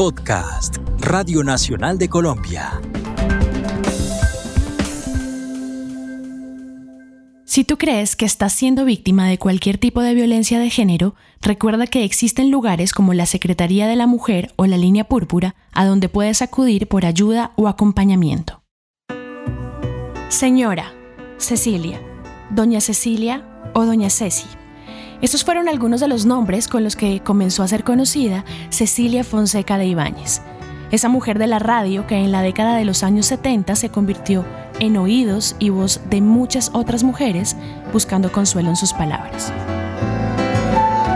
Podcast, Radio Nacional de Colombia. Si tú crees que estás siendo víctima de cualquier tipo de violencia de género, recuerda que existen lugares como la Secretaría de la Mujer o la Línea Púrpura a donde puedes acudir por ayuda o acompañamiento. Señora, Cecilia, Doña Cecilia o Doña Ceci. Estos fueron algunos de los nombres con los que comenzó a ser conocida Cecilia Fonseca de Ibáñez, esa mujer de la radio que en la década de los años 70 se convirtió en oídos y voz de muchas otras mujeres buscando consuelo en sus palabras.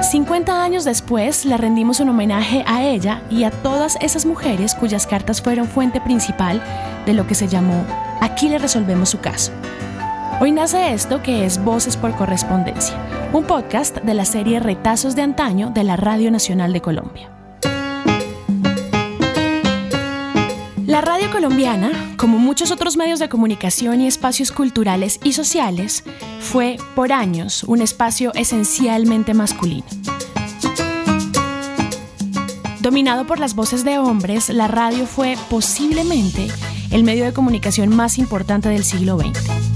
50 años después le rendimos un homenaje a ella y a todas esas mujeres cuyas cartas fueron fuente principal de lo que se llamó Aquí le resolvemos su caso, Hoy nace esto que es Voces por Correspondencia, un podcast de la serie Retazos de Antaño de la Radio Nacional de Colombia. La radio colombiana, como muchos otros medios de comunicación y espacios culturales y sociales, fue por años un espacio esencialmente masculino. Dominado por las voces de hombres, la radio fue posiblemente el medio de comunicación más importante del siglo XX.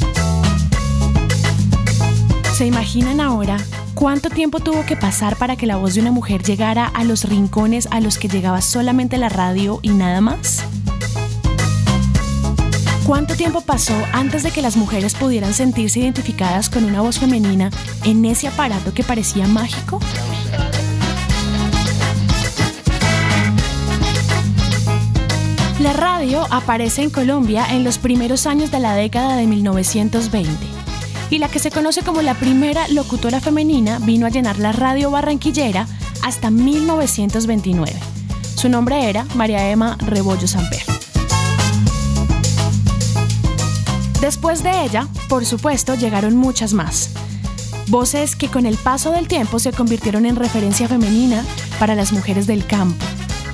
¿Se imaginan ahora cuánto tiempo tuvo que pasar para que la voz de una mujer llegara a los rincones a los que llegaba solamente la radio y nada más? ¿Cuánto tiempo pasó antes de que las mujeres pudieran sentirse identificadas con una voz femenina en ese aparato que parecía mágico? La radio aparece en Colombia en los primeros años de la década de 1920 y la que se conoce como la primera locutora femenina vino a llenar la radio barranquillera hasta 1929. Su nombre era María Emma Rebollo Samper. Después de ella, por supuesto, llegaron muchas más. Voces que con el paso del tiempo se convirtieron en referencia femenina para las mujeres del campo,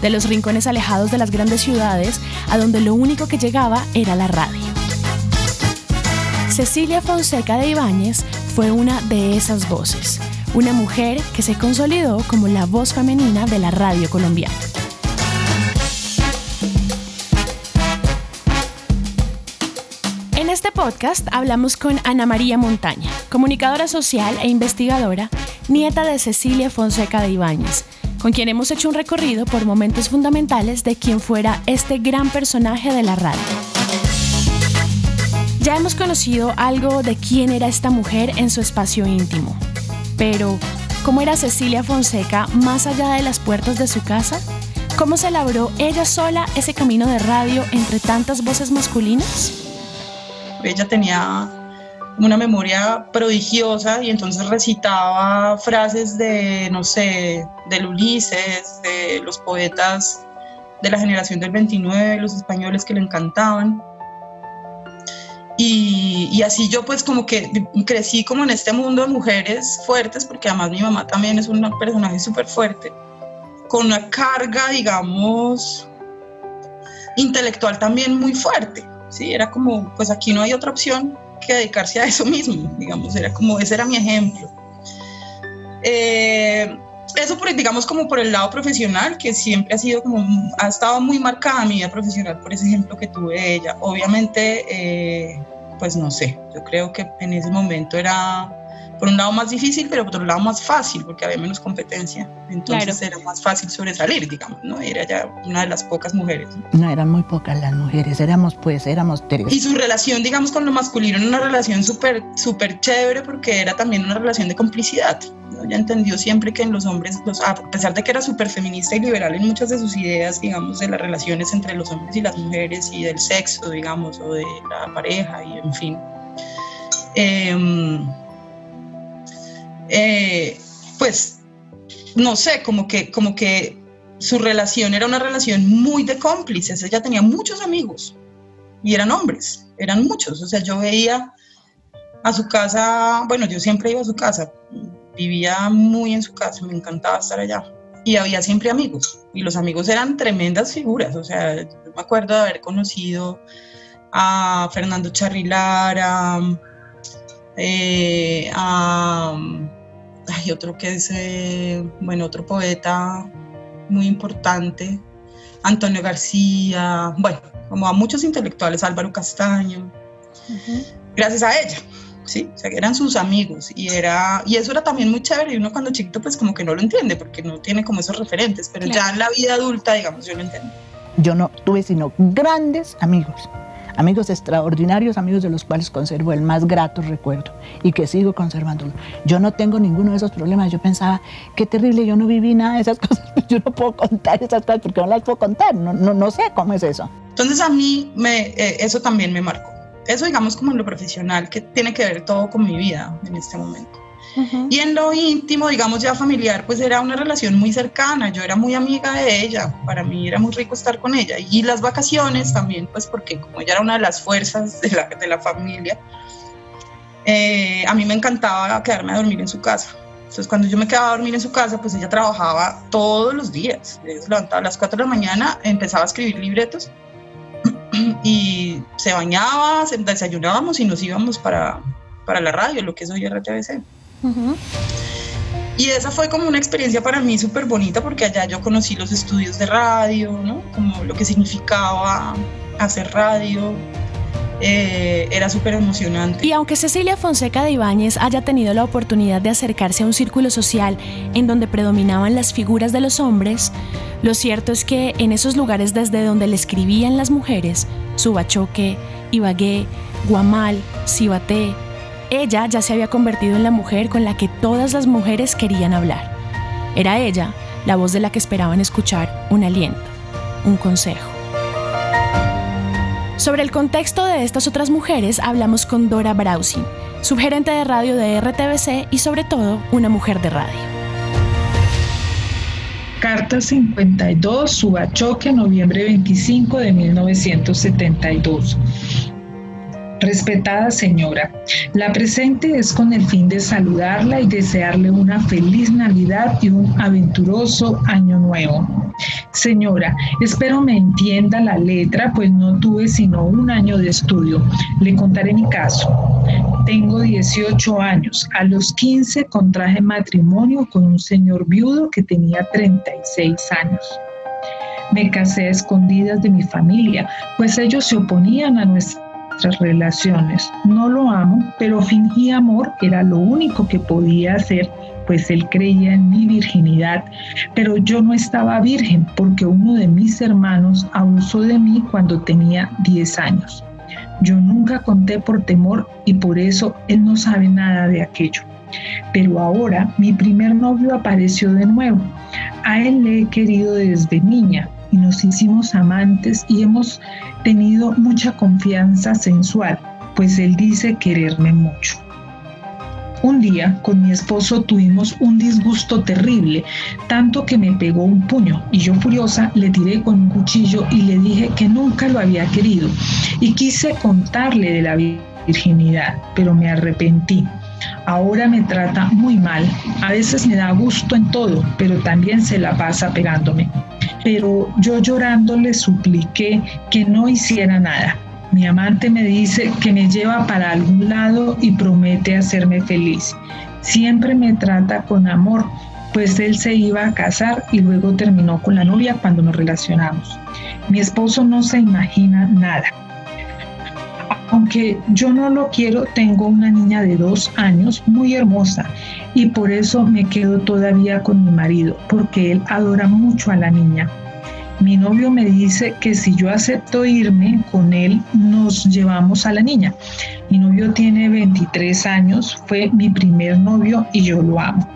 de los rincones alejados de las grandes ciudades, a donde lo único que llegaba era la radio. Cecilia Fonseca de Ibáñez fue una de esas voces, una mujer que se consolidó como la voz femenina de la radio colombiana. En este podcast hablamos con Ana María Montaña, comunicadora social e investigadora, nieta de Cecilia Fonseca de Ibáñez, con quien hemos hecho un recorrido por momentos fundamentales de quien fuera este gran personaje de la radio. Ya hemos conocido algo de quién era esta mujer en su espacio íntimo, pero ¿cómo era Cecilia Fonseca más allá de las puertas de su casa? ¿Cómo se labró ella sola ese camino de radio entre tantas voces masculinas? Ella tenía una memoria prodigiosa y entonces recitaba frases de, no sé, del Ulises, de los poetas de la generación del 29, los españoles que le encantaban. Y, así yo pues como que crecí como en este mundo de mujeres fuertes, porque además mi mamá también es un personaje súper fuerte, con una carga, digamos, intelectual también muy fuerte. Sí, era como, pues aquí no hay otra opción que dedicarse a eso mismo, digamos, era como, ese era mi ejemplo. Eh, eso por, digamos como por el lado profesional, que siempre ha sido como, ha estado muy marcada mi vida profesional por ese ejemplo que tuve de ella. Obviamente, eh, pues no sé, yo creo que en ese momento era por un lado más difícil, pero por otro lado más fácil, porque había menos competencia. Entonces era más fácil sobresalir, digamos, ¿no? Era ya una de las pocas mujeres. ¿no? eran muy pocas las mujeres, éramos pues, éramos tres. Y su relación, digamos, con lo masculino era una relación súper, súper chévere, porque era también una relación de complicidad. Ella entendió siempre que en los hombres, los, a pesar de que era súper feminista y liberal en muchas de sus ideas, digamos, de las relaciones entre los hombres y las mujeres y del sexo, digamos, o de la pareja y en fin. Eh, eh, pues, no sé, como que, como que su relación era una relación muy de cómplices. Ella tenía muchos amigos y eran hombres, eran muchos. O sea, yo veía a su casa, bueno, yo siempre iba a su casa, vivía muy en su casa, me encantaba estar allá. Y había siempre amigos, y los amigos eran tremendas figuras. O sea, yo me acuerdo de haber conocido a Fernando Charrilar, a, eh, hay otro que es, eh, bueno, otro poeta muy importante, Antonio García, bueno, como a muchos intelectuales, Álvaro Castaño, gracias a ella. ¿sí? O sea, que eran sus amigos y, era, y eso era también muy chévere y uno cuando chiquito pues como que no lo entiende porque no tiene como esos referentes, pero ya en la vida adulta, digamos, yo lo entiendo. Yo no tuve sino grandes amigos, amigos extraordinarios, amigos de los cuales conservo el más grato recuerdo y que sigo conservándolo. Yo no tengo ninguno de esos problemas, yo pensaba, qué terrible, yo no viví nada de esas cosas, yo no puedo contar esas cosas porque no las puedo contar, no, no, no sé cómo es eso. Entonces a mí me, eh, eso también me marcó eso digamos como en lo profesional, que tiene que ver todo con mi vida en este momento. Y en lo íntimo, digamos ya familiar, pues era una relación muy cercana, yo era muy amiga de ella, para mí era muy rico estar con ella. Y las vacaciones también, pues porque como ella era una de las fuerzas de la, de la familia, eh, a mí me encantaba quedarme a dormir en su casa. Entonces cuando yo me quedaba a dormir en su casa, pues ella trabajaba todos los días. Se levantaba a las 4 de la mañana, empezaba a escribir libretos y se bañaba, desayunábamos y nos íbamos para, para la radio, lo que es hoy RTBC. Y esa fue como una experiencia para mí súper bonita porque allá yo conocí los estudios de radio, ¿no? Como lo que significaba hacer radio, eh, era súper emocionante. Y aunque Cecilia Fonseca de Ibáñez haya tenido la oportunidad de acercarse a un círculo social en donde predominaban las figuras de los hombres, lo cierto es que en esos lugares desde donde le escribían las mujeres, Subachoque, Ibagué, Guamal, Cibaté, ella ya se había convertido en la mujer con la que todas las mujeres querían hablar. Era ella la voz de la que esperaban escuchar un aliento, un consejo. Sobre el contexto de estas otras mujeres hablamos con Dora Brausin, subgerente de radio de RTBC y sobre todo una mujer de radio. Carta 52, Subachoque, noviembre 25 de 1972. Respetada señora, la presente es con el fin de saludarla y desearle una feliz Navidad y un aventuroso año nuevo. Señora, espero me entienda la letra, pues no tuve sino un año de estudio. Le contaré mi caso. Tengo 18 años. A los 15 contraje matrimonio con un señor viudo que tenía 36 años. Me casé a escondidas de mi familia, pues ellos se oponían a nuestra relaciones. No lo amo, pero fingí amor, era lo único que podía hacer, pues él creía en mi virginidad, pero yo no estaba virgen porque uno de mis hermanos abusó de mí cuando tenía 10 años. Yo nunca conté por temor y por eso él no sabe nada de aquello. Pero ahora mi primer novio apareció de nuevo. A él le he querido desde niña, nos hicimos amantes y hemos tenido mucha confianza sensual, pues él dice quererme mucho. Un día con mi esposo tuvimos un disgusto terrible, tanto que me pegó un puño y yo furiosa le tiré con un cuchillo y le dije que nunca lo había querido y quise contarle de la virginidad, pero me arrepentí. Ahora me trata muy mal, a veces me da gusto en todo, pero también se la pasa pegándome pero yo llorando le supliqué que no hiciera nada. Mi amante me dice que me lleva para algún lado y promete hacerme feliz. Siempre me trata con amor, pues él se iba a casar y luego terminó con la novia cuando nos relacionamos. Mi esposo no se imagina nada. Aunque yo no lo quiero, tengo una niña de dos años muy hermosa y por eso me quedo todavía con mi marido, porque él adora mucho a la niña. Mi novio me dice que si yo acepto irme con él, nos llevamos a la niña. Mi novio tiene 23 años, fue mi primer novio y yo lo amo.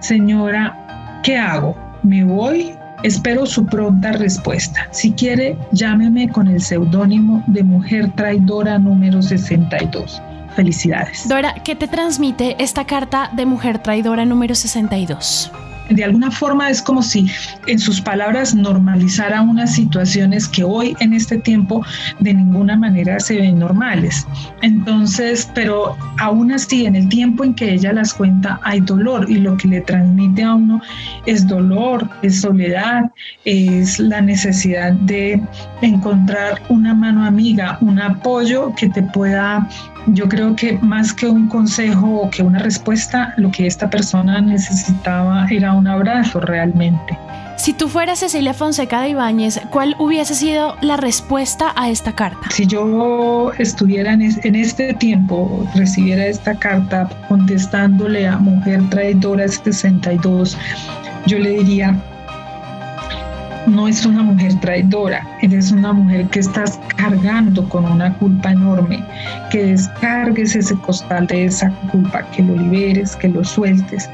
Señora, ¿qué hago? ¿Me voy Espero su pronta respuesta. Si quiere, llámeme con el seudónimo de Mujer Traidora número 62. Felicidades. Dora, ¿qué te transmite esta carta de Mujer Traidora número 62? De alguna forma es como si en sus palabras normalizara unas situaciones que hoy en este tiempo de ninguna manera se ven normales. Entonces, pero aún así en el tiempo en que ella las cuenta hay dolor y lo que le transmite a uno es dolor, es soledad, es la necesidad de encontrar una mano amiga, un apoyo que te pueda yo creo que más que un consejo o que una respuesta, lo que esta persona necesitaba era un abrazo realmente. Si tú fueras Cecilia Fonseca de Ibáñez, ¿cuál hubiese sido la respuesta a esta carta? Si yo estuviera en, este tiempo, recibiera esta carta contestándole a Mujer Traidora 62, yo le diría, no es una mujer traidora, eres una mujer que estás cargando con una culpa enorme, que descargues ese costal de esa culpa, que lo liberes, que lo sueltes,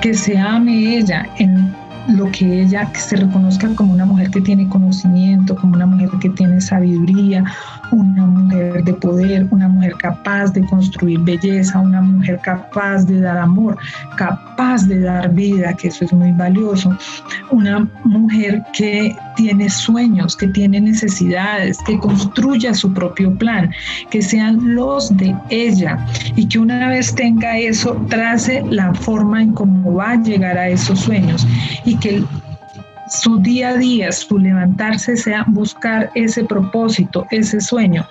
que se ame ella en lo que ella, que se reconozca como una mujer que tiene conocimiento, como una mujer que tiene sabiduría, una mujer de poder, una mujer capaz de construir belleza, una mujer capaz de dar amor, capaz de dar vida, que eso es muy valioso, una mujer que tiene sueños, que tiene necesidades, que construya su propio plan, que sean los de ella y que una vez tenga eso, trace la forma en cómo va a llegar a esos sueños y que su día a día, su levantarse sea buscar ese propósito, ese sueño.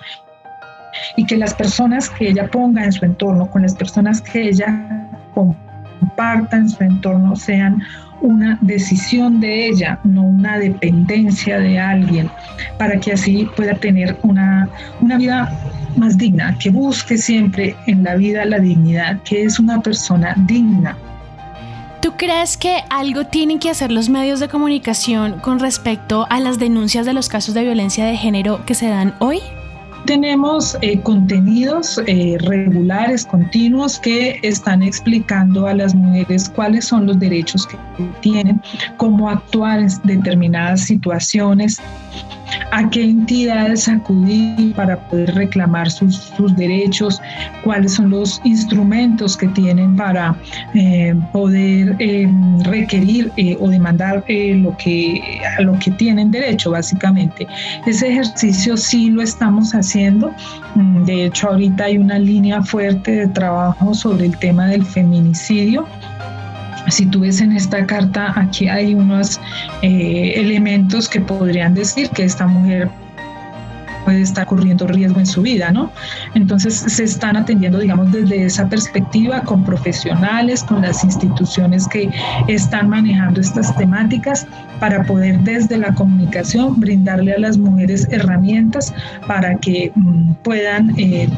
Y que las personas que ella ponga en su entorno, con las personas que ella comparta en su entorno, sean una decisión de ella, no una dependencia de alguien, para que así pueda tener una, una vida más digna, que busque siempre en la vida la dignidad, que es una persona digna, ¿Tú crees que algo tienen que hacer los medios de comunicación con respecto a las denuncias de los casos de violencia de género que se dan hoy? Tenemos eh, contenidos eh, regulares, continuos, que están explicando a las mujeres cuáles son los derechos que tienen, cómo actuar en determinadas situaciones, a qué entidades acudir para poder reclamar sus, derechos, cuáles son los instrumentos que tienen para eh, poder requerir o demandar lo que, a lo que tienen derecho, básicamente. Ese ejercicio sí lo estamos haciendo. Mm, de hecho, ahorita hay una línea fuerte de trabajo sobre el tema del feminicidio. Si tú ves en esta carta, aquí hay unos eh, elementos que podrían decir que esta mujer puede estar corriendo riesgo en su vida, ¿no? Entonces se están atendiendo, digamos, desde esa perspectiva con profesionales, con las instituciones que están manejando estas temáticas para poder desde la comunicación brindarle a las mujeres herramientas para que mm, puedan eh,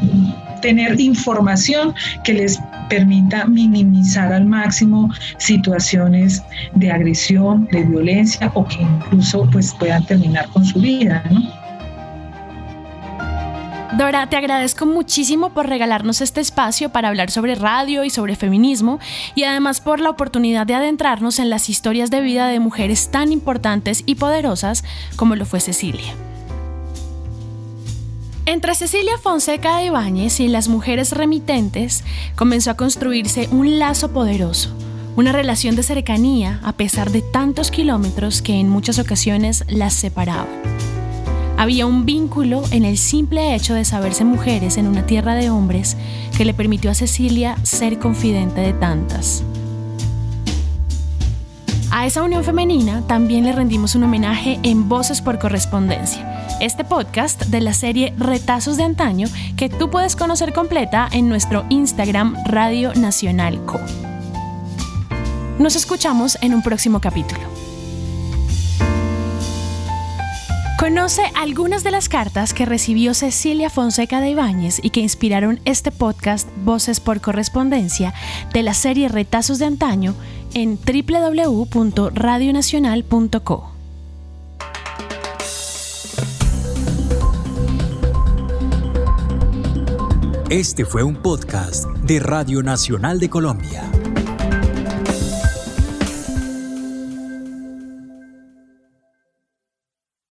tener información que les permita minimizar al máximo situaciones de agresión, de violencia o que incluso pues puedan terminar con su vida, Dora, te agradezco muchísimo por regalarnos este espacio para hablar sobre radio y sobre feminismo y además por la oportunidad de adentrarnos en las historias de vida de mujeres tan importantes y poderosas como lo fue Cecilia. Entre Cecilia Fonseca de Ibáñez y las mujeres remitentes comenzó a construirse un lazo poderoso, una relación de cercanía a pesar de tantos kilómetros que en muchas ocasiones las separaban. Había un vínculo en el simple hecho de saberse mujeres en una tierra de hombres que le permitió a Cecilia ser confidente de tantas. A esa unión femenina también le rendimos un homenaje en Voces por Correspondencia este podcast de la serie Retazos de Antaño que tú puedes conocer completa en nuestro Instagram Radio Nacional Co. Nos escuchamos en un próximo capítulo. Conoce algunas de las cartas que recibió Cecilia Fonseca de Ibáñez y que inspiraron este podcast Voces por Correspondencia de la serie Retazos de Antaño en www.radionacional.co. Este fue un podcast de Radio Nacional de Colombia.